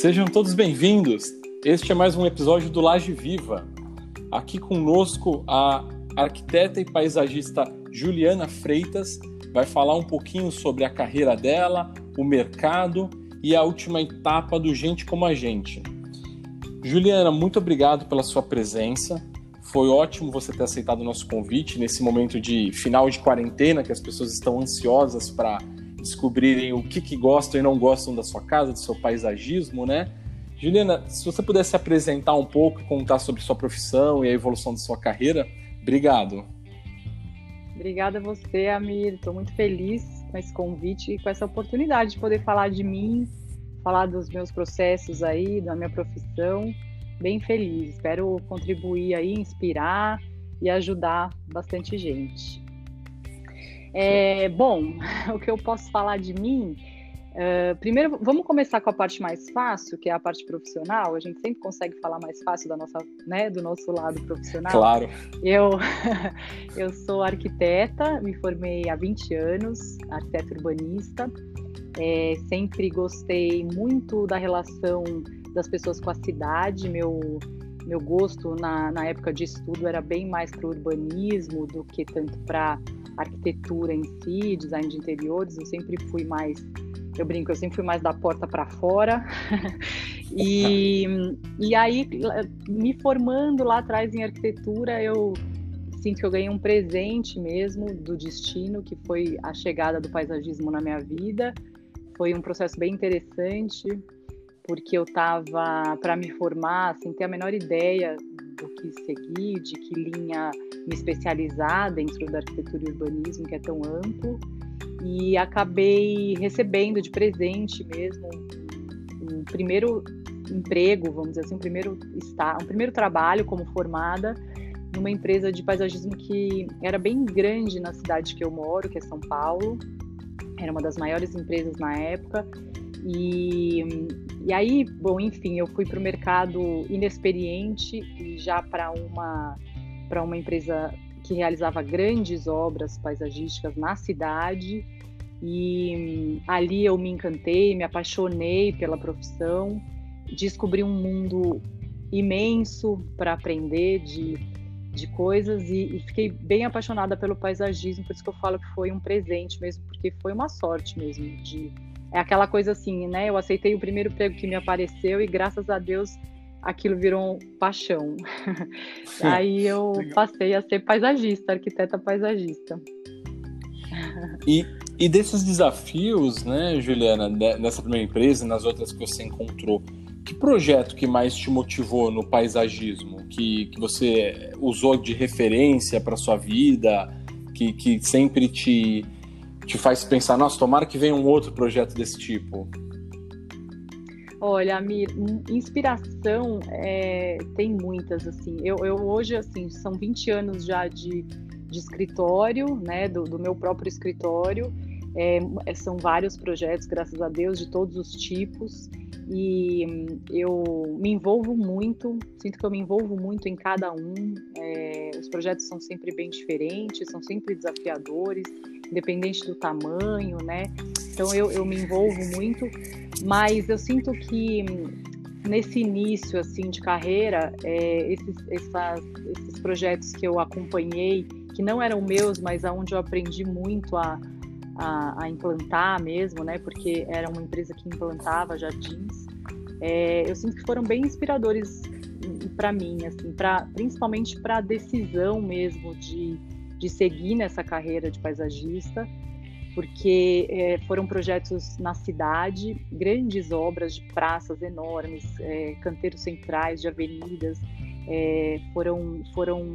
Sejam todos bem-vindos. Este é mais um episódio do Laje Viva. Aqui conosco a arquiteta e paisagista Juliana Freitas vai falar um pouquinho sobre a carreira dela, o mercado e a última etapa do Gente como a Gente. Juliana, muito obrigado pela sua presença. Foi ótimo você ter aceitado o nosso convite nesse momento de final de quarentena, que as pessoas estão ansiosas para descobrirem o que, que gostam e não gostam da sua casa, do seu paisagismo, né? Juliana, se você pudesse apresentar um pouco, contar sobre sua profissão e a evolução de sua carreira, obrigado. Obrigada a você, Amir. Estou muito feliz com esse convite e com essa oportunidade de poder falar de mim, falar dos meus processos aí, da minha profissão. Bem feliz. Espero contribuir aí, inspirar e ajudar bastante gente. É, bom, o que eu posso falar de mim? Uh, primeiro, vamos começar com a parte mais fácil, que é a parte profissional. A gente sempre consegue falar mais fácil da nossa, né, do nosso lado profissional. Claro. Eu, eu sou arquiteta, me formei há 20 anos, arquiteta urbanista. É, sempre gostei muito da relação das pessoas com a cidade. Meu, meu gosto na, na época de estudo era bem mais para o urbanismo do que tanto para arquitetura em si, design de interiores. Eu sempre fui mais eu brinco, eu sempre fui mais da porta para fora. e, e aí, me formando lá atrás em arquitetura, eu sinto que eu ganhei um presente mesmo do destino, que foi a chegada do paisagismo na minha vida. Foi um processo bem interessante, porque eu estava para me formar sem ter a menor ideia do que seguir, de que linha me especializar dentro da arquitetura e urbanismo, que é tão amplo e acabei recebendo de presente mesmo um, primeiro emprego, vamos dizer assim, um primeiro está, um primeiro trabalho como formada numa empresa de paisagismo que era bem grande na cidade que eu moro, que é São Paulo. Era uma das maiores empresas na época. E, e aí, bom, enfim, eu fui para o mercado inexperiente e já para uma para uma empresa que realizava grandes obras paisagísticas na cidade. E ali eu me encantei, me apaixonei pela profissão, descobri um mundo imenso para aprender de, de coisas e, e, fiquei bem apaixonada pelo paisagismo, por isso que eu falo que foi um presente mesmo, porque foi uma sorte mesmo de é aquela coisa assim, né? Eu aceitei o primeiro emprego que me apareceu e graças a Deus aquilo virou paixão. Aí eu passei a ser paisagista, arquiteta paisagista. E, e desses desafios, né, Juliana, nessa primeira empresa e nas outras que você encontrou, que projeto que mais te motivou no paisagismo? Que, que você usou de referência para sua vida? Que, que sempre te, te faz pensar, nossa, tomara que venha um outro projeto desse tipo? Olha, Amir, inspiração é, tem muitas, assim. Eu, eu, hoje, assim, são 20 anos já de, de escritório, né, do, do meu próprio escritório. É, são vários projetos, graças a Deus, de todos os tipos. E eu me envolvo muito, sinto que eu me envolvo muito em cada um. É, os projetos são sempre bem diferentes, são sempre desafiadores, independente do tamanho, né? Então eu, eu me envolvo muito mas eu sinto que nesse início assim de carreira, é, esses, essas, esses projetos que eu acompanhei, que não eram meus, mas aonde eu aprendi muito a, a, a, implantar mesmo, né? Porque era uma empresa que implantava jardins. É, eu sinto que foram bem inspiradores para mim, assim, pra, principalmente para a decisão mesmo de, de seguir nessa carreira de paisagista porque é, foram projetos na cidade, grandes obras de praças enormes, é, canteiros centrais de avenidas, é, foram, foram,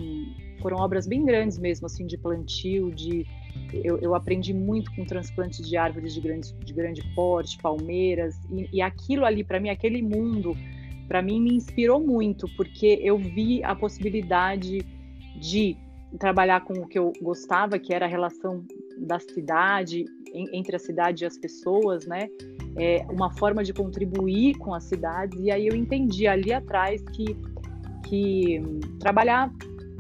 foram obras bem grandes mesmo, assim, de plantio, de eu, eu aprendi muito com transplantes de árvores de grande, de grande porte, palmeiras, e, e aquilo ali, para mim, aquele mundo, para mim, me inspirou muito, porque eu vi a possibilidade de trabalhar com o que eu gostava, que era a relação da cidade, entre a cidade e as pessoas, né? É uma forma de contribuir com as cidades. E aí eu entendi ali atrás que, que trabalhar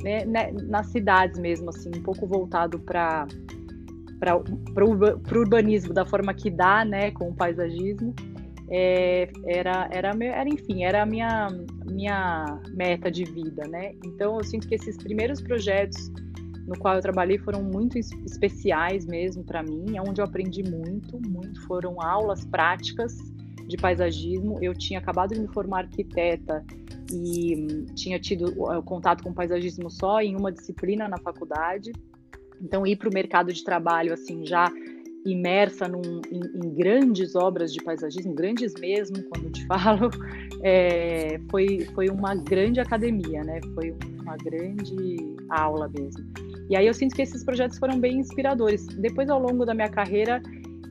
né, né nas cidades mesmo, assim, um pouco voltado para para o urbanismo da forma que dá, né, com o paisagismo, é, era, era, era, enfim, era a minha, minha meta de vida, né? Então eu sinto que esses primeiros projetos no qual eu trabalhei foram muito especiais mesmo para mim, onde eu aprendi muito, muito foram aulas práticas de paisagismo. Eu tinha acabado de me formar arquiteta e tinha tido contato com paisagismo só em uma disciplina na faculdade. Então ir para o mercado de trabalho assim já imersa num, em, em, grandes obras de paisagismo, grandes mesmo, quando te falo, é, foi, foi uma grande academia, né? Foi uma grande aula mesmo. E aí eu sinto que esses projetos foram bem inspiradores. Depois, ao longo da minha carreira,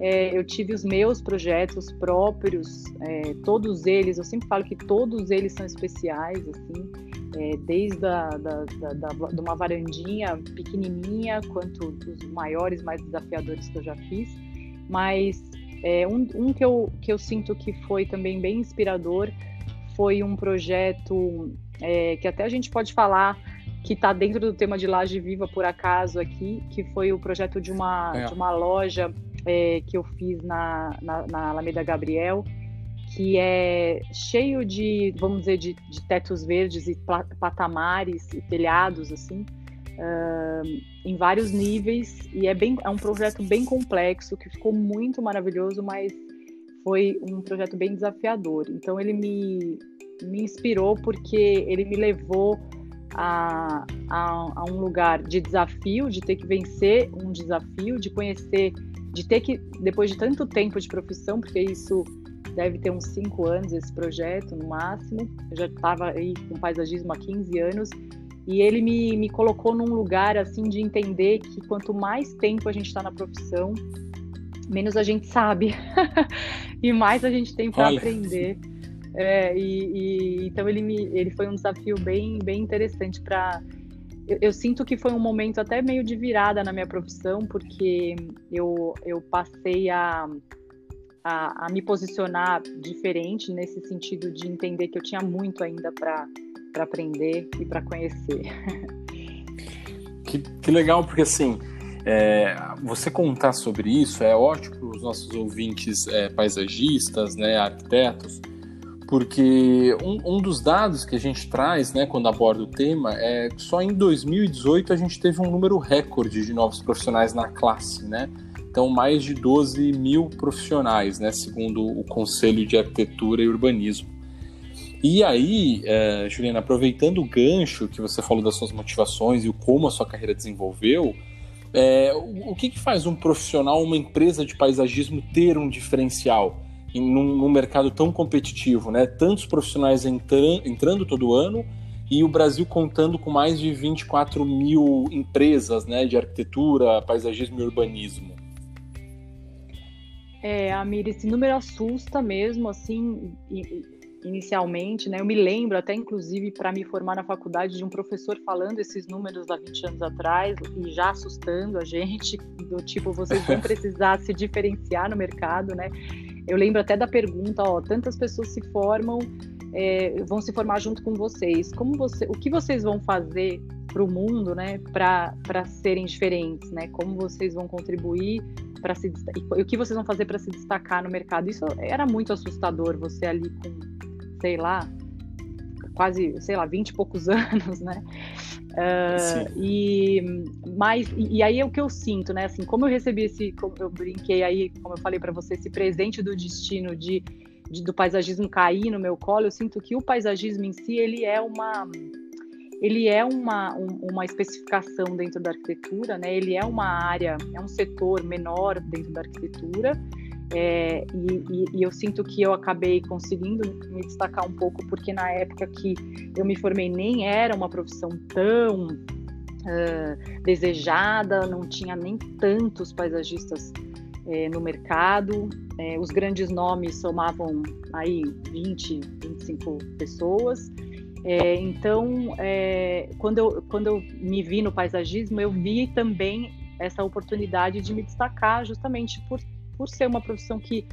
é, eu tive os meus projetos próprios, é, todos eles, eu sempre falo que todos eles são especiais, assim, é, desde a, da, da, da, de uma varandinha pequenininha, quanto dos maiores, mais desafiadores que eu já fiz, mas é, um, um que, eu, que eu sinto que foi também bem inspirador foi um projeto é, que até a gente pode falar que está dentro do tema de Laje Viva, por acaso, aqui, que foi o projeto de uma, é. de uma loja é, que eu fiz na, na, na, Alameda Gabriel, que é cheio de, vamos dizer, de, de tetos verdes e patamares e telhados, assim, uh, em vários níveis, e é, bem, é um projeto bem complexo, que ficou muito maravilhoso, mas foi um projeto bem desafiador. Então ele me, me inspirou porque ele me levou a, a, a, um lugar de desafio, de ter que vencer um desafio, de conhecer, de ter que, depois de tanto tempo de profissão, porque isso deve ter uns cinco anos, esse projeto, no máximo, eu já estava aí com paisagismo há 15 anos, e ele me, me colocou num lugar, assim, de entender que quanto mais tempo a gente está na profissão, menos a gente sabe, e mais a gente tem para aprender. É, e, e, então ele, me, ele foi um desafio bem, bem interessante para. Eu, eu, sinto que foi um momento até meio de virada na minha profissão, porque eu, eu passei a, a, a me posicionar diferente nesse sentido de entender que eu tinha muito ainda para aprender e para conhecer. Que, que legal, porque assim. É, você contar sobre isso é ótimo para os nossos ouvintes é, paisagistas, né, arquitetos, porque um, um, dos dados que a gente traz, né, quando aborda o tema, é que só em 2018 a gente teve um número recorde de novos profissionais na classe, né? Então, mais de 12 mil profissionais, né, segundo o Conselho de Arquitetura e Urbanismo. E aí, é, Juliana, aproveitando o gancho que você falou das suas motivações e o como a sua carreira desenvolveu, é, o, que, que faz um profissional, uma empresa de paisagismo ter um diferencial? num, num mercado tão competitivo, né? Tantos profissionais entran, entrando todo ano e o Brasil contando com mais de 24 mil empresas, né? De arquitetura, paisagismo e urbanismo. É, Amir, esse número assusta mesmo, assim, inicialmente, né? Eu me lembro até, inclusive, para me formar na faculdade, de um professor falando esses números há 20 anos atrás e já assustando a gente, do tipo, vocês vão precisar se diferenciar no mercado, né? Eu lembro até da pergunta, ó, tantas pessoas se formam, é, vão se formar junto com vocês. Como você, o que vocês vão fazer para o mundo, né, para serem diferentes, né? Como vocês vão contribuir para se e o que vocês vão fazer para se destacar no mercado? Isso era muito assustador. Você ali com, sei lá, quase, sei lá, 20 e poucos anos, né? Uh, e, mas, e, e, aí é o que eu sinto, né? Assim, como eu recebi esse, como eu brinquei aí, como eu falei para você, esse presente do destino de, de, do paisagismo cair no meu colo, eu sinto que o paisagismo em si, ele é uma ele é uma, um, uma especificação dentro da arquitetura, né? Ele é uma área, é um setor menor dentro da arquitetura, é, e, e, e, eu sinto que eu acabei conseguindo me destacar um pouco, porque na época que eu me formei nem era uma profissão tão uh, desejada, não tinha nem tantos paisagistas é, no mercado. É, os grandes nomes somavam aí 20, 25 pessoas. É, então, é, quando, eu, quando eu me vi no paisagismo, eu vi também essa oportunidade de me destacar justamente por por ser uma profissão que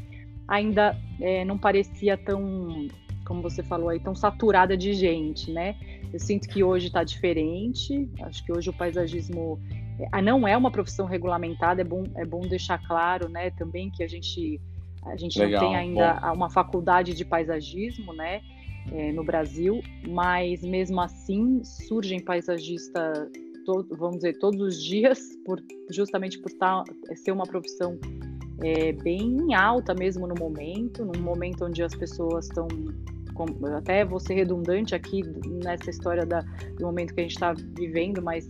ainda é, não parecia tão, como você falou aí, tão saturada de gente, né? Eu sinto que hoje está diferente. Acho que hoje o paisagismo é, não é uma profissão regulamentada. É bom, é bom deixar claro, né? Também que a gente A gente Legal, não tem ainda bom. uma faculdade de paisagismo, né? É, no Brasil, mas mesmo assim surgem paisagistas, vamos dizer, todos os dias, por, justamente por tá, ser uma profissão é, bem alta mesmo no momento, num momento onde as pessoas estão até vou ser redundante aqui nessa história da, do momento que a gente está vivendo, mas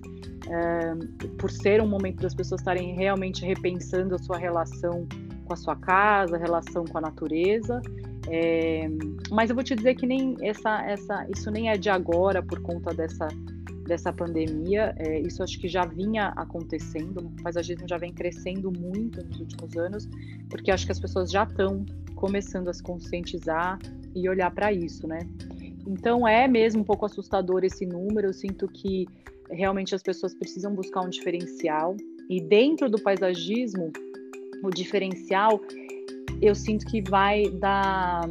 é, por ser um momento das pessoas estarem realmente repensando a sua relação com a sua casa, relação com a natureza. É, mas eu vou te dizer que nem essa, essa, isso nem é de agora por conta dessa dessa pandemia, é, isso acho que já vinha acontecendo, o paisagismo já vem crescendo muito nos últimos anos, porque acho que as pessoas já estão começando a se conscientizar e olhar para isso, né? Então é mesmo um pouco assustador esse número, eu sinto que realmente as pessoas precisam buscar um diferencial, e dentro do paisagismo, o diferencial eu sinto que vai da,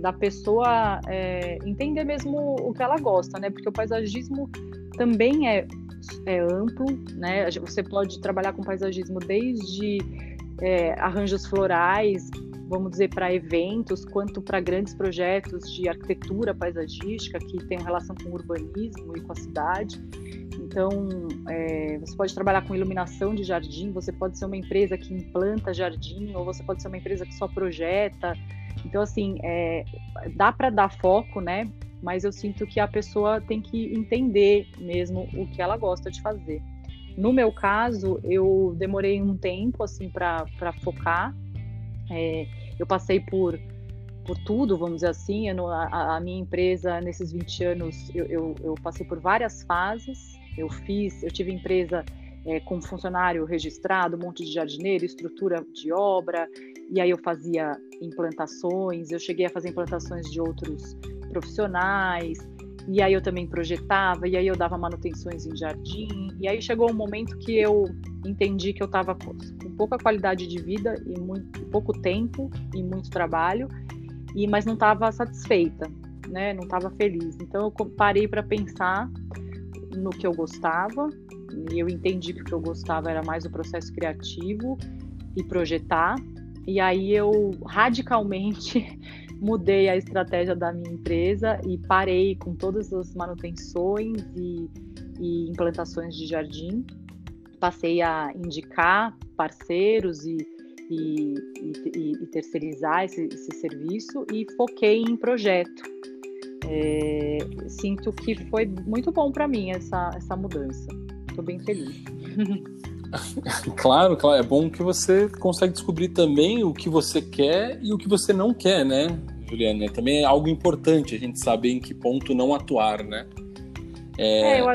da pessoa é, entender mesmo o que ela gosta, né? Porque o paisagismo também é, é amplo, né? Você pode trabalhar com paisagismo desde é, arranjos florais, vamos dizer, para eventos, quanto para grandes projetos de arquitetura paisagística que tem relação com o urbanismo e com a cidade. Então, é, você pode trabalhar com iluminação de jardim, você pode ser uma empresa que implanta jardim, ou você pode ser uma empresa que só projeta. Então, assim, é, dá para dar foco, né? mas eu sinto que a pessoa tem que entender mesmo o que ela gosta de fazer. No meu caso, eu demorei um tempo assim para focar. É, eu passei por por tudo, vamos dizer assim. Eu, a, a, minha empresa nesses 20 anos, eu, eu, eu, passei por várias fases. Eu fiz, eu tive empresa é, com funcionário registrado, um monte de jardineiro, estrutura de obra, e aí eu fazia implantações. Eu cheguei a fazer implantações de outros profissionais, e aí eu também projetava, e aí eu dava manutenções em jardim, e aí chegou um momento que eu entendi que eu estava com pouca qualidade de vida e muito pouco tempo e muito trabalho, e mas não estava satisfeita, né? Não estava feliz. Então eu parei para pensar no que eu gostava, e eu entendi que o que eu gostava era mais o processo criativo e projetar. E aí eu radicalmente mudei a estratégia da minha empresa e parei com todas as manutenções e, e implantações de jardim. Passei a indicar parceiros e, e, e terceirizar esse, esse, serviço e foquei em projeto. É, sinto que foi muito bom para mim essa, essa mudança. Estou bem feliz. Claro, claro, é bom que você consegue descobrir também o que você quer e o que você não quer, né, Juliana? Também é algo importante a gente saber em que ponto não atuar, né? É, é eu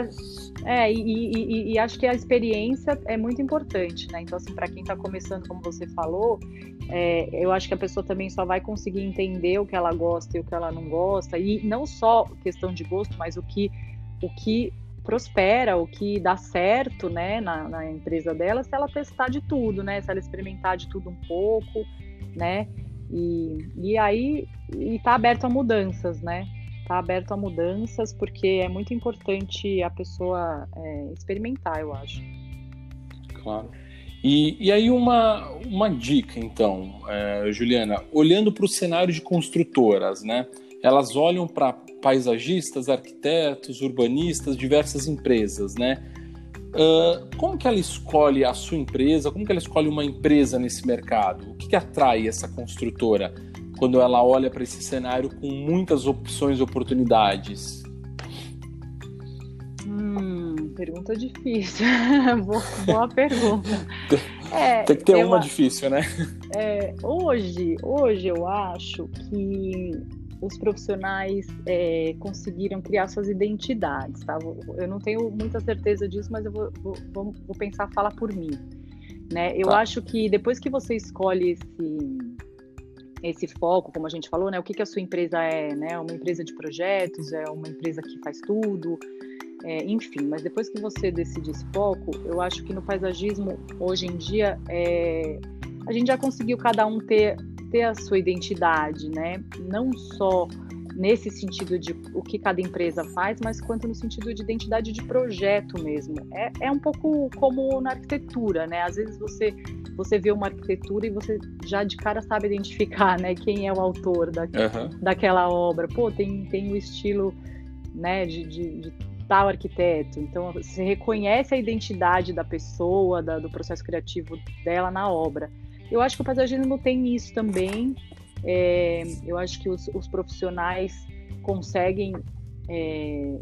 é, e, e, e, acho que a experiência é muito importante, né? Então, assim, para quem está começando, como você falou, é, eu acho que a pessoa também só vai conseguir entender o que ela gosta e o que ela não gosta, e não só questão de gosto, mas o que, o que prospera, o que dá certo, né, na, na, empresa dela, se ela testar de tudo, né, se ela experimentar de tudo um pouco, né, e, e aí está aberto a mudanças, né, está aberto a mudanças porque é muito importante a pessoa é, experimentar, eu acho. Claro. E, e aí uma, uma dica, então, é, Juliana, olhando para o cenário de construtoras, né, elas olham para paisagistas, arquitetos, urbanistas, diversas empresas, né? Uh, como que ela escolhe a sua empresa? Como que ela escolhe uma empresa nesse mercado? O que, que atrai essa construtora quando ela olha para esse cenário com muitas opções e oportunidades? Hum, pergunta difícil. boa, boa pergunta. É, Tem que ter uma difícil, né? É, hoje, hoje eu acho que os profissionais é, conseguiram criar suas identidades, tá? Eu não tenho muita certeza disso, mas eu vou, vou, vou pensar falar por mim, né? Eu tá. acho que depois que você escolhe esse esse foco, como a gente falou, né? O que, que a sua empresa é, né? Uma empresa de projetos, é uma empresa que faz tudo, é, enfim. Mas depois que você decide esse foco, eu acho que no paisagismo hoje em dia é, a gente já conseguiu cada um ter ter a sua identidade, né? Não só nesse sentido de o que cada empresa faz, mas quanto no sentido de identidade de projeto mesmo. É, é um pouco como na arquitetura, né? Às vezes você você vê uma arquitetura e você já de cara sabe identificar, né, quem é o autor da, uhum. daquela obra. Pô, tem, tem o estilo, né, de, de, de, tal arquiteto. Então, você reconhece a identidade da pessoa, da, do processo criativo dela na obra. Eu acho que o paisagismo tem isso também. É, eu acho que os, os profissionais conseguem é,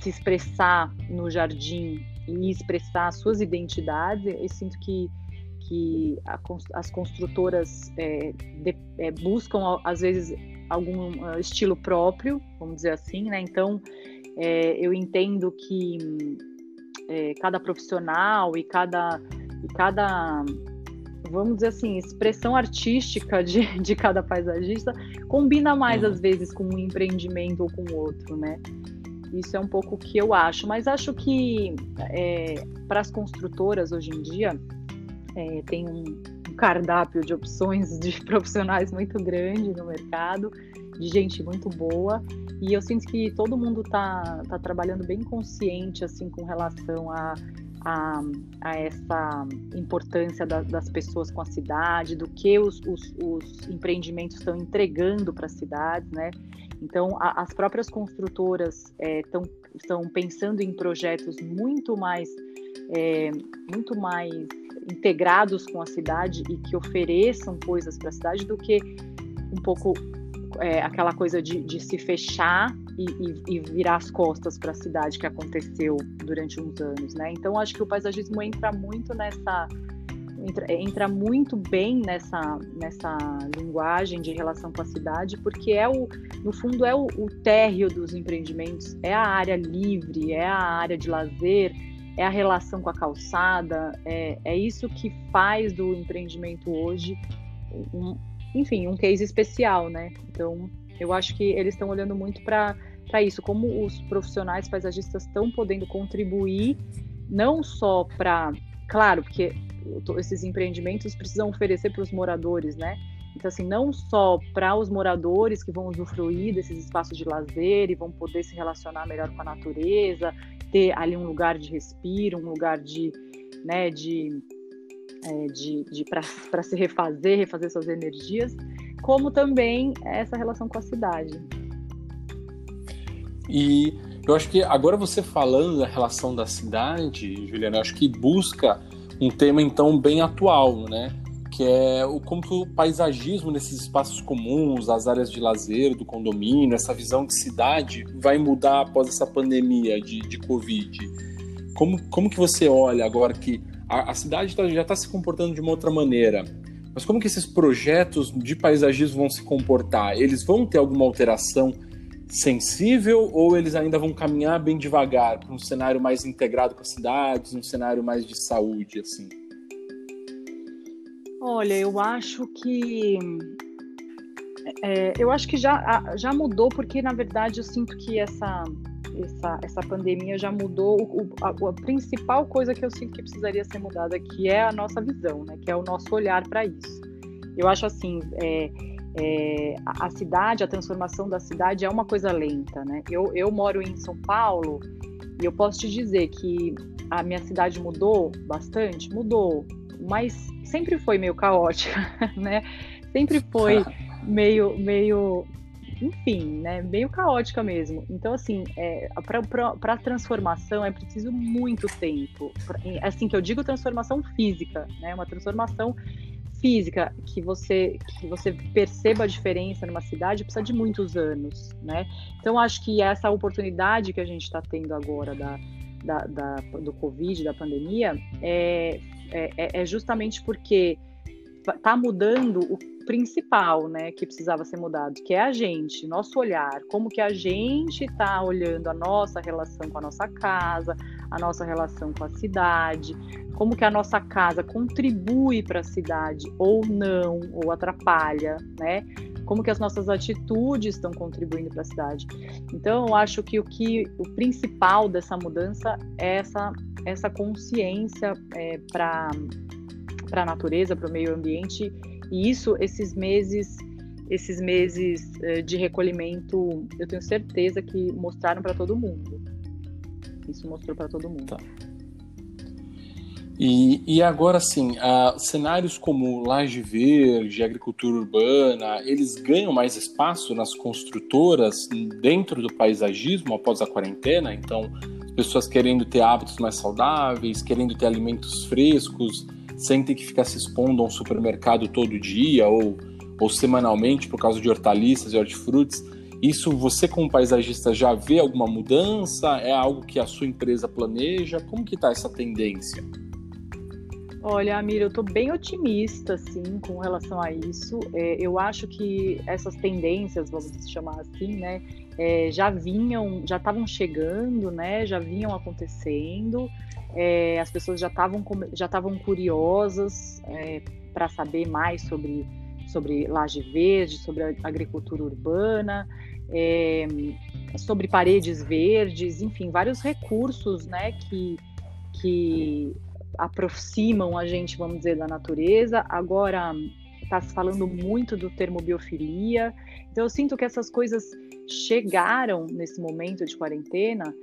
se expressar no jardim e expressar suas identidades. Eu sinto que, que a, as construtoras é, de, é, buscam, às vezes, algum uh, estilo próprio, vamos dizer assim, né? Então, é, eu entendo que é, cada profissional e cada, e cada vamos dizer assim, expressão artística de, de cada paisagista combina mais, uhum. às vezes, com um empreendimento ou com outro, né? Isso é um pouco o que eu acho. Mas acho que é, para as construtoras hoje em dia é, tem um cardápio de opções de profissionais muito grande no mercado, de gente muito boa. E eu sinto que todo mundo está tá trabalhando bem consciente assim com relação a a, a essa importância da, das pessoas com a cidade, do que os, os, os empreendimentos estão entregando para as cidades, né? Então, a, as próprias construtoras estão é, estão pensando em projetos muito mais é, muito mais integrados com a cidade e que ofereçam coisas para a cidade do que um pouco é, aquela coisa de, de se fechar e, e, e virar as costas para a cidade que aconteceu durante uns anos, né? Então acho que o paisagismo entra muito nessa entra, entra muito bem nessa nessa linguagem de relação com a cidade, porque é o no fundo é o, o térreo dos empreendimentos, é a área livre, é a área de lazer, é a relação com a calçada, é, é isso que faz do empreendimento hoje um, enfim, um case especial, né? Então, eu acho que eles estão olhando muito para isso, como os profissionais paisagistas estão podendo contribuir, não só para. Claro, porque esses empreendimentos precisam oferecer para os moradores, né? Então, assim, não só para os moradores que vão usufruir desses espaços de lazer e vão poder se relacionar melhor com a natureza, ter ali um lugar de respiro, um lugar de, né, de é, de, de para se refazer, refazer suas energias, como também essa relação com a cidade. E eu acho que agora você falando da relação da cidade, Juliana, eu acho que busca um tema então bem atual, né? Que é o como que o paisagismo nesses espaços comuns, as áreas de lazer do condomínio, essa visão de cidade vai mudar após essa pandemia de, de Covid. Como, como que você olha agora que a, a cidade tá, já está se comportando de uma outra maneira. Mas como que esses projetos de paisagismo vão se comportar? Eles vão ter alguma alteração sensível ou eles ainda vão caminhar bem devagar para um cenário mais integrado com as cidades, um cenário mais de saúde, assim? Olha, eu acho que é, eu acho que já, já mudou porque na verdade eu sinto que essa essa, essa pandemia já mudou o, a, a, principal coisa que eu sinto que precisaria ser mudada, que é a nossa visão, né? Que é o nosso olhar para isso. Eu acho assim, é, é, a, cidade, a transformação da cidade é uma coisa lenta, né? Eu, eu moro em São Paulo e eu posso te dizer que a minha cidade mudou bastante, mudou, mas sempre foi meio caótica, né? Sempre foi meio, meio enfim, né, meio caótica mesmo. Então, assim, é, para a transformação é preciso muito tempo. Assim que eu digo transformação física, né, uma transformação física que você que você perceba a diferença numa cidade precisa de muitos anos, né? Então, acho que essa oportunidade que a gente está tendo agora da, da, da, do Covid, da pandemia, é, é, é justamente porque está mudando o principal, né, que precisava ser mudado, que é a gente, nosso olhar, como que a gente está olhando a nossa relação com a nossa casa, a nossa relação com a cidade, como que a nossa casa contribui para a cidade ou não, ou atrapalha, né? Como que as nossas atitudes estão contribuindo para a cidade. Então, eu acho que o que o principal dessa mudança é essa essa consciência é, para para a natureza, para o meio ambiente e isso, esses meses, esses meses eh, de recolhimento, eu tenho certeza que mostraram para todo mundo. Isso mostrou para todo mundo. Tá. E, e agora sim, cenários como laje verde, agricultura urbana, eles ganham mais espaço nas construtoras dentro do paisagismo após a quarentena? Então, pessoas querendo ter hábitos mais saudáveis, querendo ter alimentos frescos, sem ter que ficar se expondo a um supermercado todo dia ou, ou semanalmente por causa de hortaliças e hortifrutis. Isso você como paisagista já vê alguma mudança? É algo que a sua empresa planeja? Como que está essa tendência? Olha, Amir, eu estou bem otimista, assim, com relação a isso. É, eu acho que essas tendências, vamos chamar assim, né, é, já vinham, já estavam chegando, né, já vinham acontecendo. É, as pessoas já estavam já estavam curiosas é, para saber mais sobre sobre laje verde, sobre agricultura urbana, é, sobre paredes verdes, enfim, vários recursos, né, que que aproximam a gente, vamos dizer, da natureza. Agora está se falando muito do termo biofilia. Então eu sinto que essas coisas chegaram nesse momento de quarentena,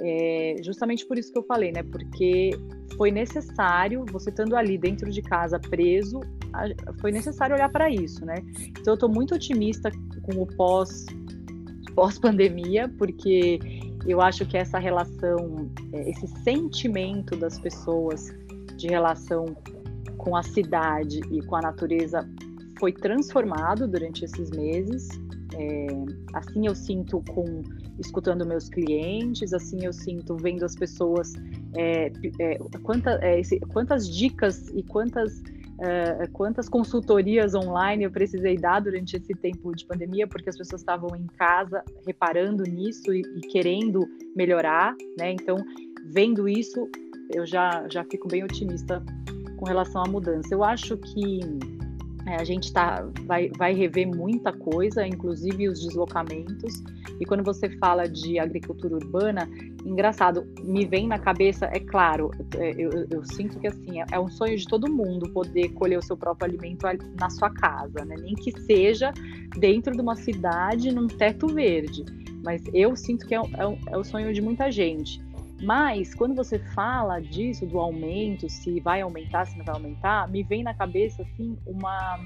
é, justamente por isso que eu falei, né? Porque foi necessário, você estando ali dentro de casa preso, foi necessário olhar para isso, né? Então eu estou muito otimista com o pós pós-pandemia, porque eu acho que essa relação, é, esse sentimento das pessoas de relação com a cidade e com a natureza foi transformado durante esses meses. É, assim eu sinto com escutando meus clientes, assim eu sinto vendo as pessoas é, é, quanta, é, esse, quantas dicas e quantas é, quantas consultorias online eu precisei dar durante esse tempo de pandemia, porque as pessoas estavam em casa reparando nisso e, e querendo melhorar, né? Então, vendo isso, eu já, já fico bem otimista com relação à mudança. Eu acho que é, a gente tá, vai, vai rever muita coisa, inclusive os deslocamentos. E quando você fala de agricultura urbana, engraçado, me vem na cabeça, é claro, é, eu, eu sinto que assim, é, é, um sonho de todo mundo poder colher o seu próprio alimento na sua casa, né? Nem que seja dentro de uma cidade, num teto verde. Mas eu sinto que é, é, é o sonho de muita gente. Mas quando você fala disso, do aumento, se vai aumentar, se não vai aumentar, me vem na cabeça assim uma,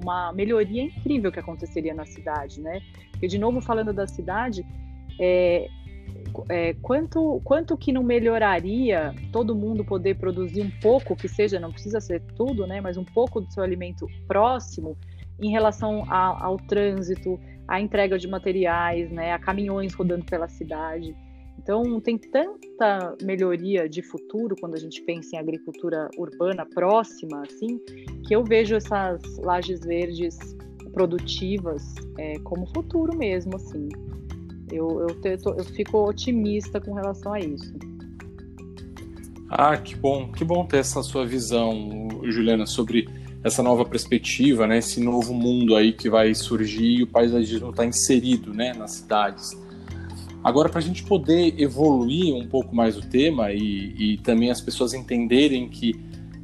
uma melhoria incrível que aconteceria na cidade, né? Porque de novo falando da cidade, é, é, quanto, quanto que não melhoraria todo mundo poder produzir um pouco, que seja, não precisa ser tudo, né? Mas um pouco do seu alimento próximo em relação a, ao trânsito, à entrega de materiais, né? A caminhões rodando pela cidade. Então, tem tanta melhoria de futuro quando a gente pensa em agricultura urbana próxima, assim, que eu vejo essas lajes verdes produtivas é, como futuro mesmo, assim. Eu, eu, te, eu fico otimista com relação a isso. Ah, que bom, que bom ter essa sua visão, Juliana, sobre essa nova perspectiva, né? Esse novo mundo aí que vai surgir e o paisagismo está inserido, né, nas cidades. Agora, para a gente poder evoluir um pouco mais o tema e, e também as pessoas entenderem que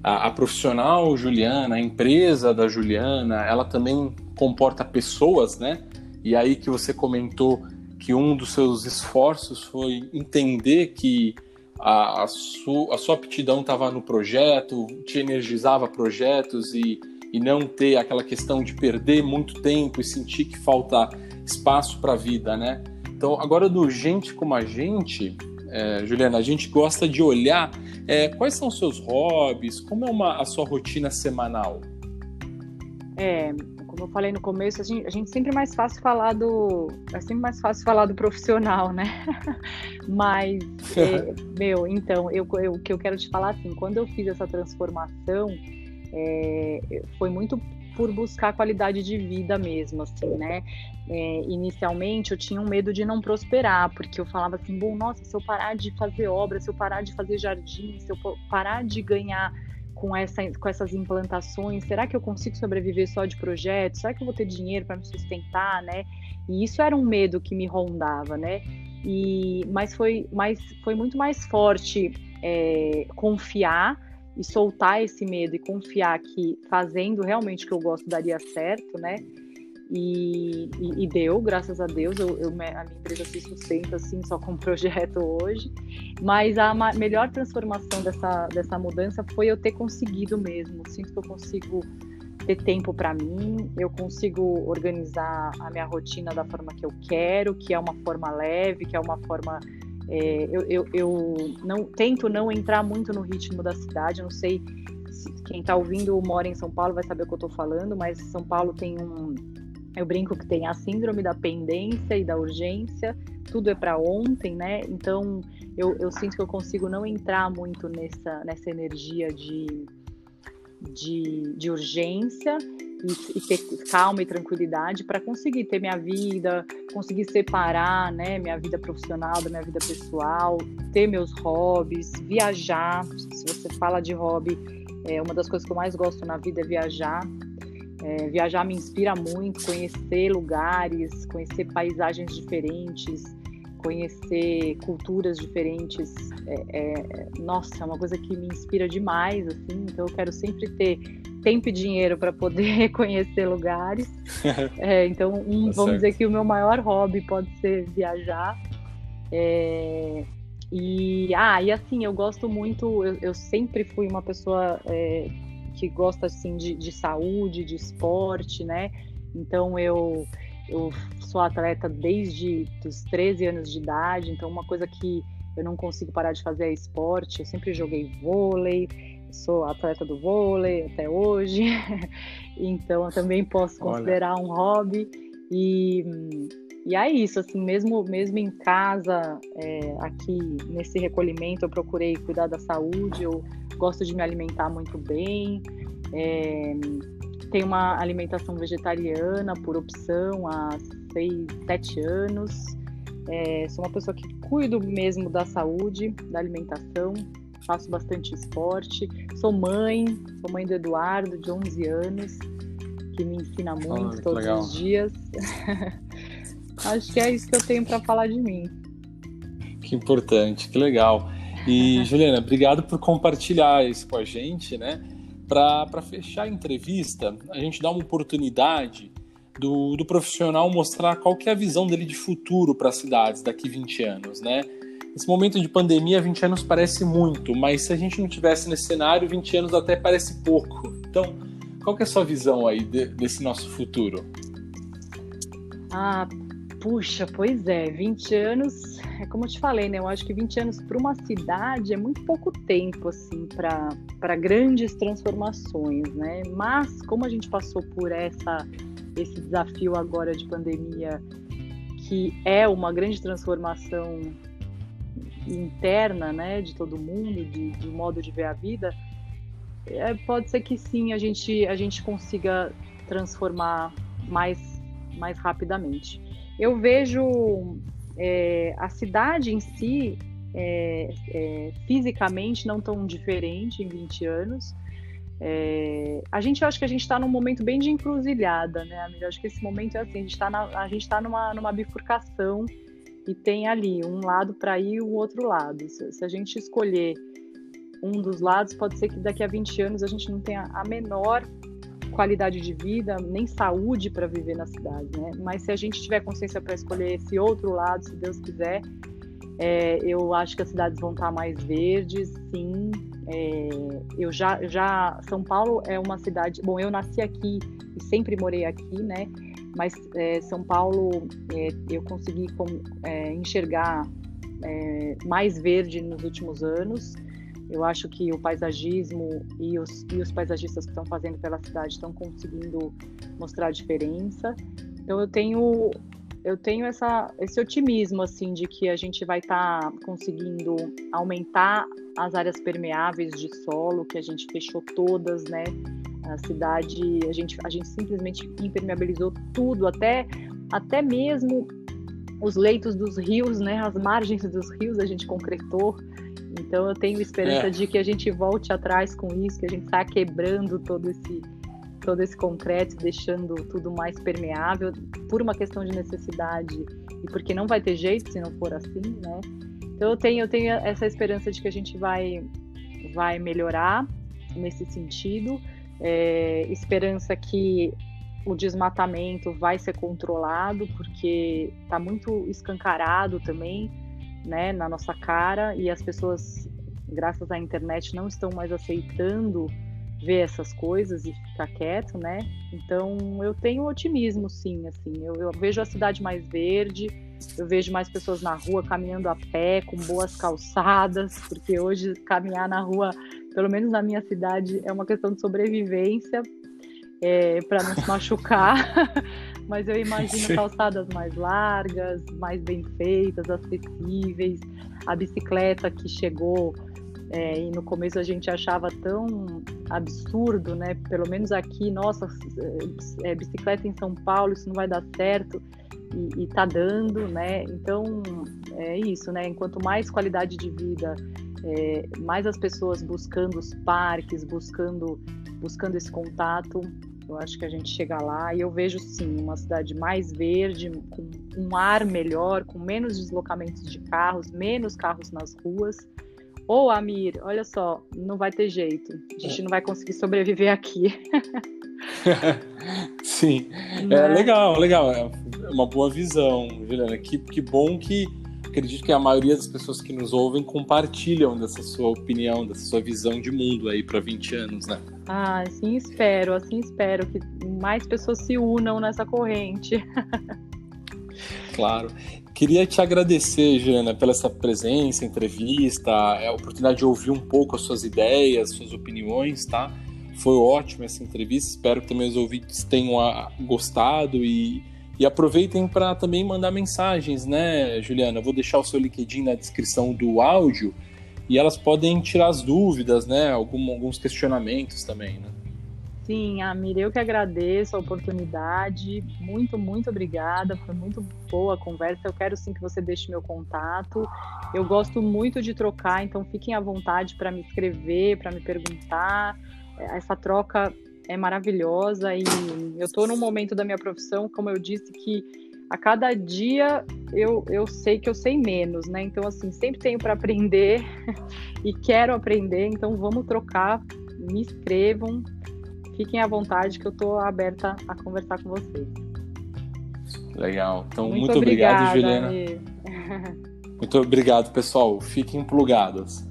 a, a, profissional Juliana, a empresa da Juliana, ela também comporta pessoas, né? E aí que você comentou que um dos seus esforços foi entender que a, a, su, a sua aptidão estava no projeto, te energizava projetos e, e não ter aquela questão de perder muito tempo e sentir que falta espaço para a vida, né? Então, agora do gente como a gente, é, Juliana, a gente gosta de olhar é, quais são os seus hobbies, como é uma, a sua rotina semanal? É, como eu falei no começo, a gente, a gente sempre mais fácil falar do. É sempre mais fácil falar do profissional, né? Mas, é, meu, então, eu, eu, o que eu quero te falar assim, quando eu fiz essa transformação, é, foi muito por buscar qualidade de vida mesmo, assim, né? É, inicialmente eu tinha um medo de não prosperar, porque eu falava assim, bom, nossa, se eu parar de fazer obra, se eu parar de fazer jardim, se eu parar de ganhar com, essa, com essas implantações, será que eu consigo sobreviver só de projetos? Será que eu vou ter dinheiro para me sustentar, né? E isso era um medo que me rondava, né? E, mas foi, mas foi muito mais forte é, confiar e soltar esse medo e confiar que fazendo realmente o que eu gosto daria certo, né? E, e, e, deu, graças a Deus, eu, eu, a minha empresa se sustenta assim só com projeto hoje. Mas a melhor transformação dessa, dessa mudança foi eu ter conseguido mesmo. Sinto que eu consigo ter tempo para mim, eu consigo organizar a minha rotina da forma que eu quero, que é uma forma leve, que é uma forma. É, eu, eu, eu não tento não entrar muito no ritmo da cidade, não sei se quem está ouvindo mora em São Paulo vai saber o que eu estou falando, mas São Paulo tem um eu brinco que tem a síndrome da pendência e da urgência, tudo é para ontem, né? Então eu, eu, sinto que eu consigo não entrar muito nessa, nessa energia de, de, de urgência e, ter calma e tranquilidade para conseguir ter minha vida, conseguir separar né, minha vida profissional da minha vida pessoal, ter meus hobbies, viajar. Se você fala de hobby, é uma das coisas que eu mais gosto na vida é viajar. É, viajar me inspira muito, conhecer lugares, conhecer paisagens diferentes, conhecer culturas diferentes. É, é, nossa, é uma coisa que me inspira demais, assim. Então eu quero sempre ter tempo e dinheiro para poder conhecer lugares. É, então, um, tá vamos certo. dizer que o meu maior hobby pode ser viajar. É, e, ah, e assim, eu gosto muito, eu, eu sempre fui uma pessoa é, que gosta assim de, de saúde, de esporte, né? Então eu eu sou atleta desde os 13 anos de idade, então uma coisa que eu não consigo parar de fazer é esporte. Eu sempre joguei vôlei, sou atleta do vôlei até hoje, então eu também posso considerar Olha. um hobby. E, e é isso, assim, mesmo, mesmo em casa, é, aqui nesse recolhimento, eu procurei cuidar da saúde, eu gosto de me alimentar muito bem. É, tenho uma alimentação vegetariana por opção há seis, sete anos. É, sou uma pessoa que cuido mesmo da saúde, da alimentação, faço bastante esporte. Sou mãe, sou mãe do Eduardo, de 11 anos, que me ensina muito todos legal. os dias. Acho que é isso que eu tenho para falar de mim. Que importante, que legal. E Juliana, obrigado por compartilhar isso com a gente, né? Para fechar a entrevista, a gente dá uma oportunidade do, do profissional mostrar qual que é a visão dele de futuro para as cidades daqui 20 anos, né? Nesse momento de pandemia, 20 anos parece muito, mas se a gente não tivesse nesse cenário, 20 anos até parece pouco. Então, qual que é a sua visão aí de, desse nosso futuro? Ah, puxa, pois é, 20 anos, é como eu te falei, né? Eu acho que 20 anos para uma cidade é muito pouco tempo, assim, para grandes transformações, né? Mas, como a gente passou por essa esse desafio agora de pandemia, que é uma grande transformação interna, né, de todo mundo, de, de modo de ver a vida, é, pode ser que sim a gente a gente consiga transformar mais mais rapidamente. Eu vejo é, a cidade em si é, é fisicamente não tão diferente em 20 anos, é, a gente acha que a gente está num momento bem de encruzilhada, né, amiga? Acho que esse momento é assim, a gente está tá numa, numa bifurcação e tem ali um lado para ir e o outro lado. Se, se, a gente escolher um dos lados, pode ser que daqui a 20 anos a gente não tenha a menor qualidade de vida, nem saúde para viver na cidade, né? Mas se a gente tiver consciência para escolher esse outro lado, se Deus quiser, é, eu acho que as cidades vão estar mais verdes, sim, é, eu já, já São Paulo é uma cidade. Bom, eu nasci aqui e sempre morei aqui, né? Mas é, São Paulo é, eu consegui com, é, enxergar é, mais verde nos últimos anos. Eu acho que o paisagismo e os, e os paisagistas que estão fazendo pela cidade estão conseguindo mostrar a diferença. Então eu tenho eu tenho essa, esse otimismo assim de que a gente vai estar tá conseguindo aumentar as áreas permeáveis de solo que a gente fechou todas, né? A cidade, a gente, a gente simplesmente impermeabilizou tudo, até até mesmo os leitos dos rios, né? As margens dos rios a gente concretou. Então eu tenho esperança é. de que a gente volte atrás com isso, que a gente está quebrando todo esse todo esse concreto, deixando tudo mais permeável por uma questão de necessidade e porque não vai ter jeito se não for assim, né? Então eu tenho, eu tenho essa esperança de que a gente vai, vai melhorar nesse sentido, é, esperança que o desmatamento vai ser controlado, porque está muito escancarado também, né, na nossa cara, e as pessoas, graças à internet, não estão mais aceitando ver essas coisas e ficar quieto, né? Então eu tenho otimismo, sim, assim, eu, eu, vejo a cidade mais verde, eu vejo mais pessoas na rua caminhando a pé, com boas calçadas, porque hoje caminhar na rua, pelo menos na minha cidade, é uma questão de sobrevivência, é, para não se machucar. Mas eu imagino Sim. calçadas mais largas, mais bem feitas, acessíveis, a bicicleta que chegou é, e no começo a gente achava tão absurdo, né? Pelo menos aqui, nossa, é, bicicleta em São Paulo, isso não vai dar certo. E, e tá dando, né? Então é isso, né? Enquanto mais qualidade de vida, é, mais as pessoas buscando os parques, buscando, buscando esse contato, eu acho que a gente chega lá e eu vejo sim uma cidade mais verde, com um ar melhor, com menos deslocamentos de carros, menos carros nas ruas Ô, oh, Amir, olha só, não vai ter jeito. A gente não vai conseguir sobreviver aqui. Sim, é né? legal, legal. É uma boa visão, Juliana. Que, que bom que acredito que a maioria das pessoas que nos ouvem compartilham dessa sua opinião, dessa sua visão de mundo aí para 20 anos, né? Ah, assim espero, assim espero que mais pessoas se unam nessa corrente. claro. Queria te agradecer, Jana, pela essa presença, entrevista, a oportunidade de ouvir um pouco as suas ideias, suas opiniões, tá? Foi ótima essa entrevista. Espero que também os ouvintes tenham ah, gostado e, e aproveitem para também mandar mensagens, né, Juliana? Eu vou deixar o seu LinkedIn na descrição do áudio e elas podem tirar as dúvidas, né? Algum, alguns questionamentos também, né? Sim, Amir, eu que agradeço a oportunidade. Muito, muito obrigada. Foi muito boa a conversa. Eu quero sim que você deixe meu contato. Eu gosto muito de trocar, então fiquem à vontade para me escrever, para me perguntar. Essa troca é maravilhosa e eu estou num momento da minha profissão, como eu disse, que a cada dia eu, eu sei que eu sei menos, né? Então, assim, sempre tenho para aprender e quero aprender, então vamos trocar, me escrevam, fiquem à vontade que eu estou aberta a conversar com vocês. Legal. Então, muito, muito obrigado, Juliana. Muito obrigado, pessoal. Fiquem plugados.